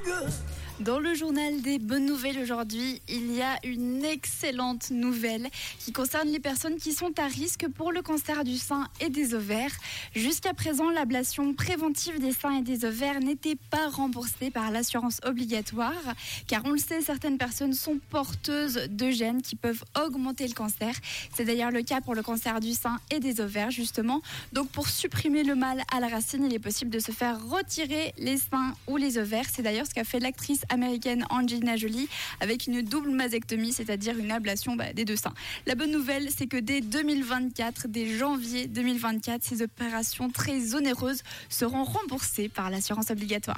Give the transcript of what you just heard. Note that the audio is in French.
good. Dans le journal des bonnes nouvelles aujourd'hui, il y a une excellente nouvelle qui concerne les personnes qui sont à risque pour le cancer du sein et des ovaires. Jusqu'à présent, l'ablation préventive des seins et des ovaires n'était pas remboursée par l'assurance obligatoire, car on le sait, certaines personnes sont porteuses de gènes qui peuvent augmenter le cancer. C'est d'ailleurs le cas pour le cancer du sein et des ovaires, justement. Donc pour supprimer le mal à la racine, il est possible de se faire retirer les seins ou les ovaires. C'est d'ailleurs ce qu'a fait l'actrice américaine Angelina Jolie avec une double mastectomie, c'est-à-dire une ablation bah, des deux seins. La bonne nouvelle, c'est que dès 2024, dès janvier 2024, ces opérations très onéreuses seront remboursées par l'assurance obligatoire.